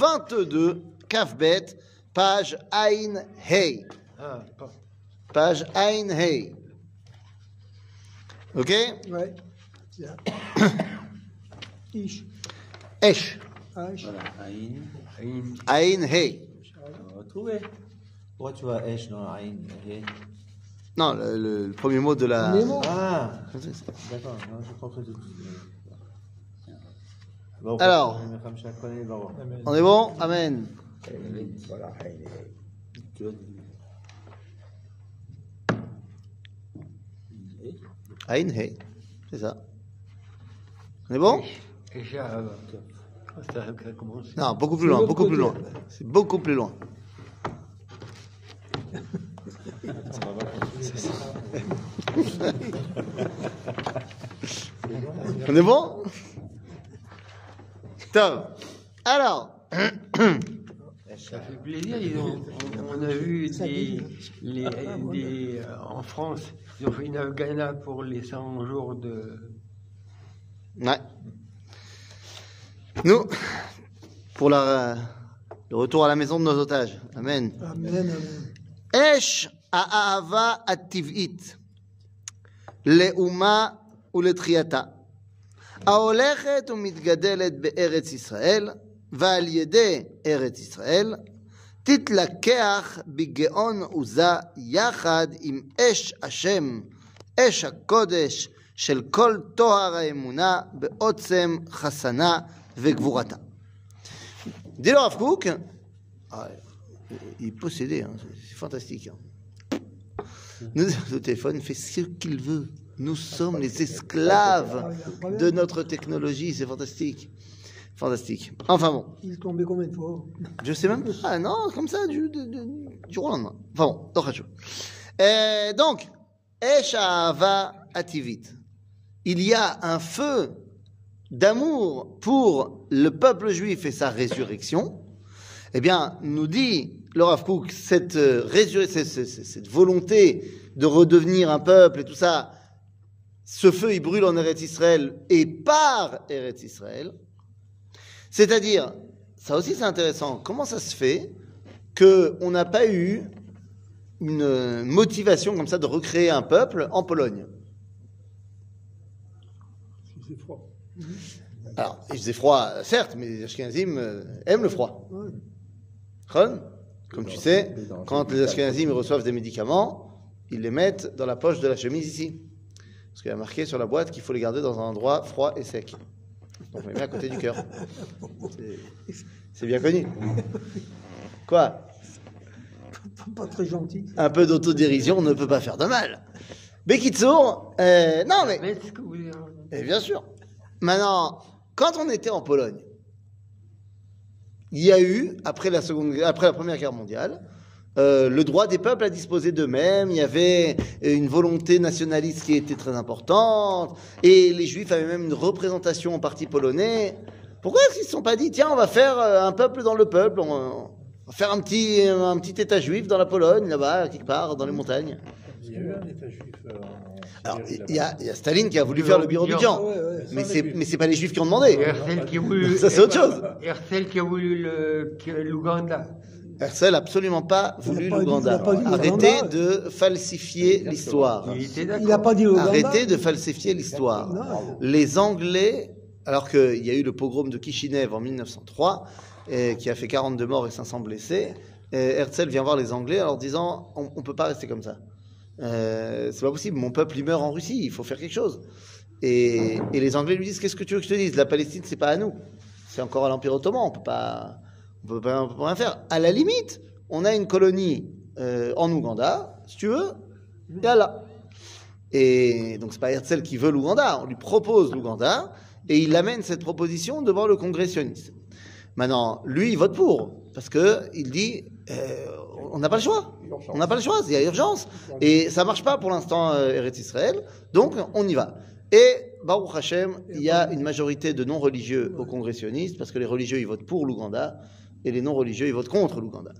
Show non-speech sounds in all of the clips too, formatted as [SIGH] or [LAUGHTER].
22, Kafbet, page Ain Hey. Ah. Page Ain Hey. Ok? Ouais. Tiens. [COUGHS] Ish. Esh. Voilà, Aïn. Aïn. Ain Hey. On va retrouver. Pourquoi tu vois Esh dans Aïn Ok. Non, le, le- le premier mot de la. Nemo. Ah D'accord, non, je comprends tout. Alors. On est bon? Amen. Ain Hey. C'est ça. On est bon? Non, beaucoup plus loin, beaucoup plus loin. C'est beaucoup plus loin. [LAUGHS] On est bon? Alors. Ça fait plaisir, ils ont, on, a vu euh, en France, ils ont fait une afghana pour les 100 jours de. Ouais. Nous, pour le retour à la maison de nos otages. Amen. Amen. Esh ha'ahava at-tiv'it, le'uma ou le triata. ההולכת ומתגדלת בארץ ישראל, ועל ידי ארץ ישראל, תתלקח בגאון עוזה יחד עם אש השם, אש הקודש של כל טוהר האמונה בעוצם חסנה וגבורתה. dit le Rav Kook, ah, il est possédé, hein, c'est c'est fantastique. hein. Nous, le téléphone fait ce qu'il veut. Nous sommes les esclaves de notre technologie, c'est fantastique. Fantastique. Enfin bon, Il est tombé combien de fois? Je sais même pas. Ah non, comme ça, du, du, du, au lendemain. Enfin bon. Euh, donc, Esh Ahava Ativit. Il y a un feu d'amour pour le peuple juif et sa résurrection. Eh bien, nous dit le Rav Kook, cette, euh, cette, volonté de redevenir un peuple et tout ça, ce feu, il brûle en Eretz Israël et par Eretz Israël. C'est-à-dire, ça aussi c'est intéressant, comment ça se fait qu'on n'a pas eu une motivation comme ça de recréer un peuple en Pologne? C'est froid. Alors, il faisait froid, certes, mais les Ashkenazim euh, aiment le froid. Ouais. Comme tu sais, quand les Ashkenazim reçoivent des médicaments, ils les mettent dans la poche de la chemise ici. Parce qu'il y a marqué sur la boîte qu'il faut les garder dans un endroit froid et sec. Donc on les met à côté du cœur. C'est- bien connu. Quoi? Pas très gentil. Un peu d'autodérision ne peut pas faire de mal. Bekitsour, euh, non mais Mais ce que vous voulez. Et bien sûr. Maintenant, quand on était en Pologne, il y a eu, après la, Première Guerre mondiale, euh, le droit des peuples à disposer d'eux-mêmes, il y avait une volonté nationaliste qui était très importante, et les Juifs avaient même une représentation au parti polonais. Pourquoi est-ce qu'ils ne se sont pas dit, tiens, on va faire euh, un peuple dans le peuple, on va faire un petit, un petit État juif dans la Pologne, là-bas, quelque part, dans les montagnes? Il y a eu un État juif euh, Alors, il y, a- il y a Staline qui a voulu faire le bureau du ouais. Mais c'est, mais c'est pas les juifs qui ont demandé. Herzl qui a voulu. Ça, c'est autre chose. Herzl qui a voulu le- l'Ouganda. Herzl n'a absolument pas voulu l'Ouganda. Arrêtez l'Ouganda. de falsifier l'histoire. Il n'a pas dit Ouganda. Arrêtez de falsifier l'histoire. Les Anglais, alors qu'il y a eu le pogrom de Kishinev en 1903, euh, qui a fait 42 morts et 500 blessés, Herzl vient voir les Anglais en leur disant on ne peut pas rester comme ça. Euh, c'est pas possible, mon peuple il meurt en Russie, il faut faire quelque chose. Et, et les Anglais lui disent qu'est-ce que tu veux que je te dise? La Palestine, c'est pas à nous. C'est encore à l'Empire ottoman, on peut pas, on peut pas, rien faire. À la limite, on a une colonie euh, en Ouganda, si tu veux, yallah. Et donc c'est pas Herzl qui veut l'Ouganda, on lui propose l'Ouganda et il amène cette proposition devant le congrès sioniste. Maintenant, lui, il vote pour parce que il dit euh, on n'a pas le choix. On n'a pas le choix, il y a urgence. Et ça marche pas pour l'instant, euh, Eretz Israël, donc on y va. Et Baruch Hashem, il y a une majorité de non-religieux au congrès sioniste parce que les religieux ils votent pour l'Ouganda et les non-religieux ils votent contre l'Ouganda.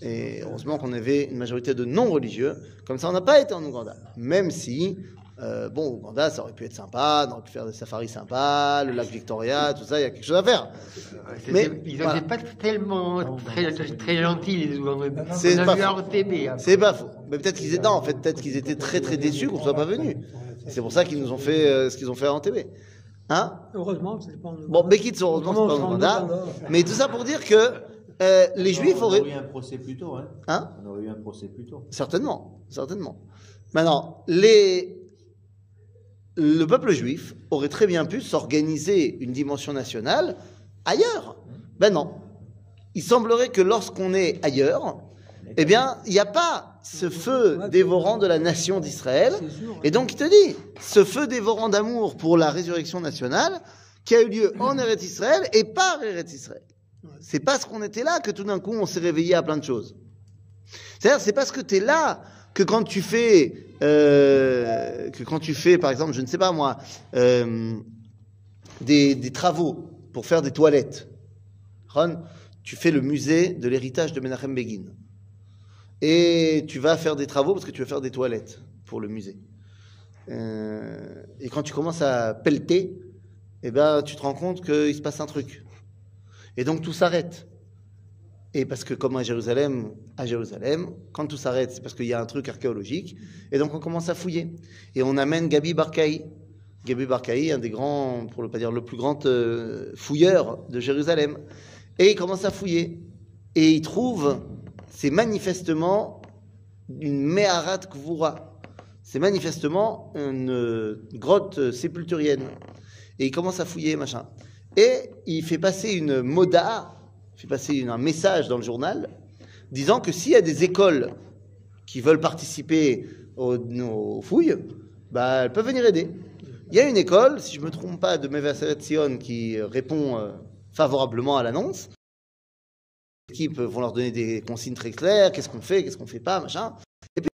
Et heureusement qu'on avait une majorité de non-religieux, comme ça on n'a pas été en Ouganda. Même si Euh, bon, Ouganda, ça aurait pu être sympa, on aurait pu faire des safaris sympas, le lac Victoria, tout ça, il y a quelque chose à faire. Mais, ils n'étaient voilà. pas tellement très, très gentils, les Ougandais. C'est On pas à. C'est pas faux. Mais peut-être qu'ils étaient, non, en fait, peut-être qu'ils étaient très très déçus qu'on soit pas venus. C'est pour ça qu'ils nous ont fait euh, ce qu'ils ont fait en TV. Hein? Heureusement, c'est pas en Bon, Bekitz, heureusement, c'est pas on rend Ouganda. Mais tout ça pour dire que euh, les Juifs on auraient. aurait eu un procès plus tôt, hein. Hein? On aurait eu un procès plus tôt. Certainement, certainement. Maintenant, les... le peuple juif aurait très bien pu s'organiser une dimension nationale ailleurs. Ben non. Il semblerait que lorsqu'on est ailleurs, eh bien, il n'y a pas ce feu dévorant de la nation d'Israël. Et donc, il te dit, ce feu dévorant d'amour pour la résurrection nationale qui a eu lieu en Eretz Israël et par Eretz Israël. C'est parce qu'on était là que tout d'un coup, on s'est réveillé à plein de choses. C'est-à-dire, c'est parce que tu es là que quand tu fais, euh, que quand tu fais, par exemple, je ne sais pas moi, euh, des, travaux pour faire des toilettes, Ron, tu fais le musée de l'héritage de Menachem Begin. Et tu vas faire des travaux parce que tu vas faire des toilettes pour le musée. Euh, et quand tu commences à pelleter, eh ben, tu te rends compte qu'il se passe un truc. Et donc tout s'arrête. Et parce que comme à Jérusalem, à Jérusalem, quand tout s'arrête, c'est parce qu'il y a un truc archéologique. Et donc on commence à fouiller. Et on amène Gabi Barkaï. Gabi Barkaï, un des grands, pour ne pas dire le plus grand euh, fouilleur de Jérusalem. Et il commence à fouiller. Et il trouve, c'est manifestement une Meharat Kvura. C'est manifestement une euh, grotte sépulturienne. Et il commence à fouiller, machin. Et il fait passer une moda, passer une- un message dans le journal, disant que s'il y a des écoles qui veulent participer aux, fouilles, bah, elles peuvent venir aider. Il y a une école, si je ne me trompe pas, de Mevaseret Sion qui répond euh, favorablement à l'annonce. Les équipes vont leur donner des consignes très claires, qu'est-ce qu'on fait, qu'est-ce qu'on fait pas, machin. Et puis,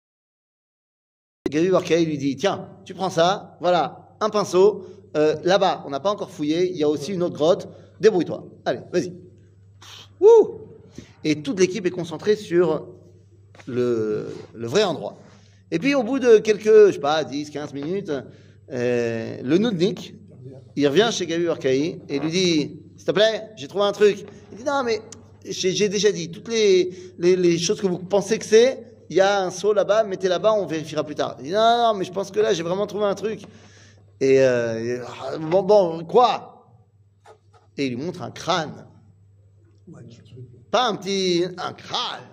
Gabi Barkaï lui dit, tiens, tu prends ça, voilà, un pinceau, euh, là-bas, on n'a pas encore fouillé, il y a aussi une autre grotte, débrouille-toi. Allez, vas-y. Et toute l'équipe est concentrée sur le, vrai endroit. Et puis au bout de quelques, je sais pas, 10, 15 minutes, euh, le Noudnik, il revient chez Gabi Barkaï et lui dit, s'il te plaît, j'ai trouvé un truc. Il dit, non mais j'ai déjà dit, toutes les, choses que vous pensez que c'est, il y a un seau là-bas, mettez là-bas, on vérifiera plus tard. Il dit, non, non, mais je pense que là, j'ai vraiment trouvé un truc. Et euh, ah, bon, bon, quoi? Et il lui montre un crâne. Pas un petit, un crâne.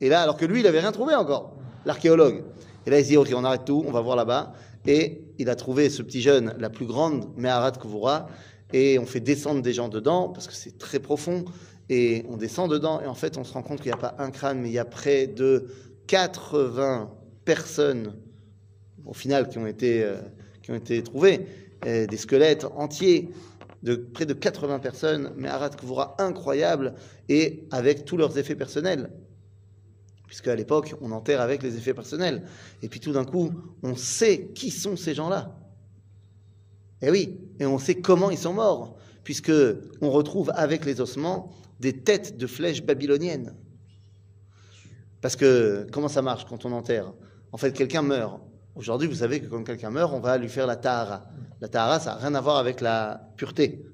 Et là, alors que lui, il avait rien trouvé encore, l'archéologue. Et là, il se dit, ok, on arrête tout, on va voir là-bas. Et il a trouvé ce petit jeune, la plus grande Meharat Kvura, et on fait descendre des gens dedans, parce que c'est très profond, et on descend dedans, et en fait, on se rend compte qu'il n'y a pas un crâne, mais il y a près de 80 personnes, au final, qui ont été, euh, qui ont été trouvées, euh, des squelettes entiers, de près de 80 personnes, Meharat Kvura incroyable, et avec tous leurs effets personnels puisque à l'époque, on enterre avec les effets personnels. Et puis tout d'un coup, on sait qui sont ces gens-là. Et oui, et on sait comment ils sont morts, puisque on retrouve avec les ossements des têtes de flèches babyloniennes. Parce que comment ça marche quand on enterre? En fait, quelqu'un meurt. Aujourd'hui, vous savez que quand quelqu'un meurt, on va lui faire la tahara. La tahara, ça n'a rien à voir avec la pureté.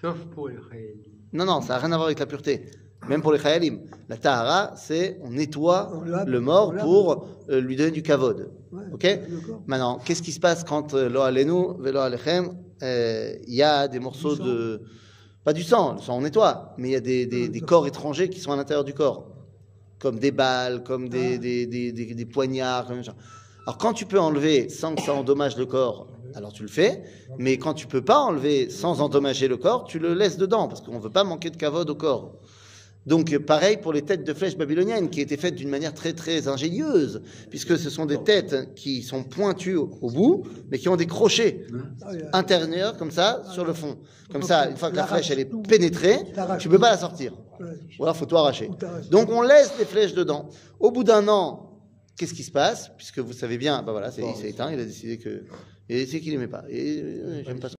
Sauf pour les Israéliens. Non, non, ça n'a rien à voir avec la pureté. Même pour les Chayalim. La Tahara, c'est on nettoie On le mort pour euh, lui donner du kavod. Ouais, Ok? Maintenant, qu'est-ce qui se passe quand euh, lo alenu, velo alechem, euh, il y a des morceaux de. Pas du sang, le sang on nettoie, mais il y a des, corps étrangers qui sont à l'intérieur du corps. Comme des balles, comme Ah. des poignards. Comme ça. Alors quand tu peux enlever sans que ça endommage le corps, alors tu le fais. Mais quand tu peux pas enlever sans endommager le corps, tu le laisses dedans, parce qu'on veut pas manquer de kavod au corps. Donc pareil pour les têtes de flèches babyloniennes qui étaient faites d'une manière très très ingénieuse, puisque ce sont des têtes qui sont pointues au, bout, mais qui ont des crochets intérieurs comme ça sur le fond. Comme ça, une fois que la flèche est pénétrée, tu peux pas la sortir. Ou alors faut tout arracher. Donc on laisse les flèches dedans. Au bout d'un an, qu'est-ce qui se passe Puisque vous savez bien, bah voilà, c'est- il s'est éteint, il a décidé que, a décidé qu'il aimait pas. Et euh, j'aime pas ça.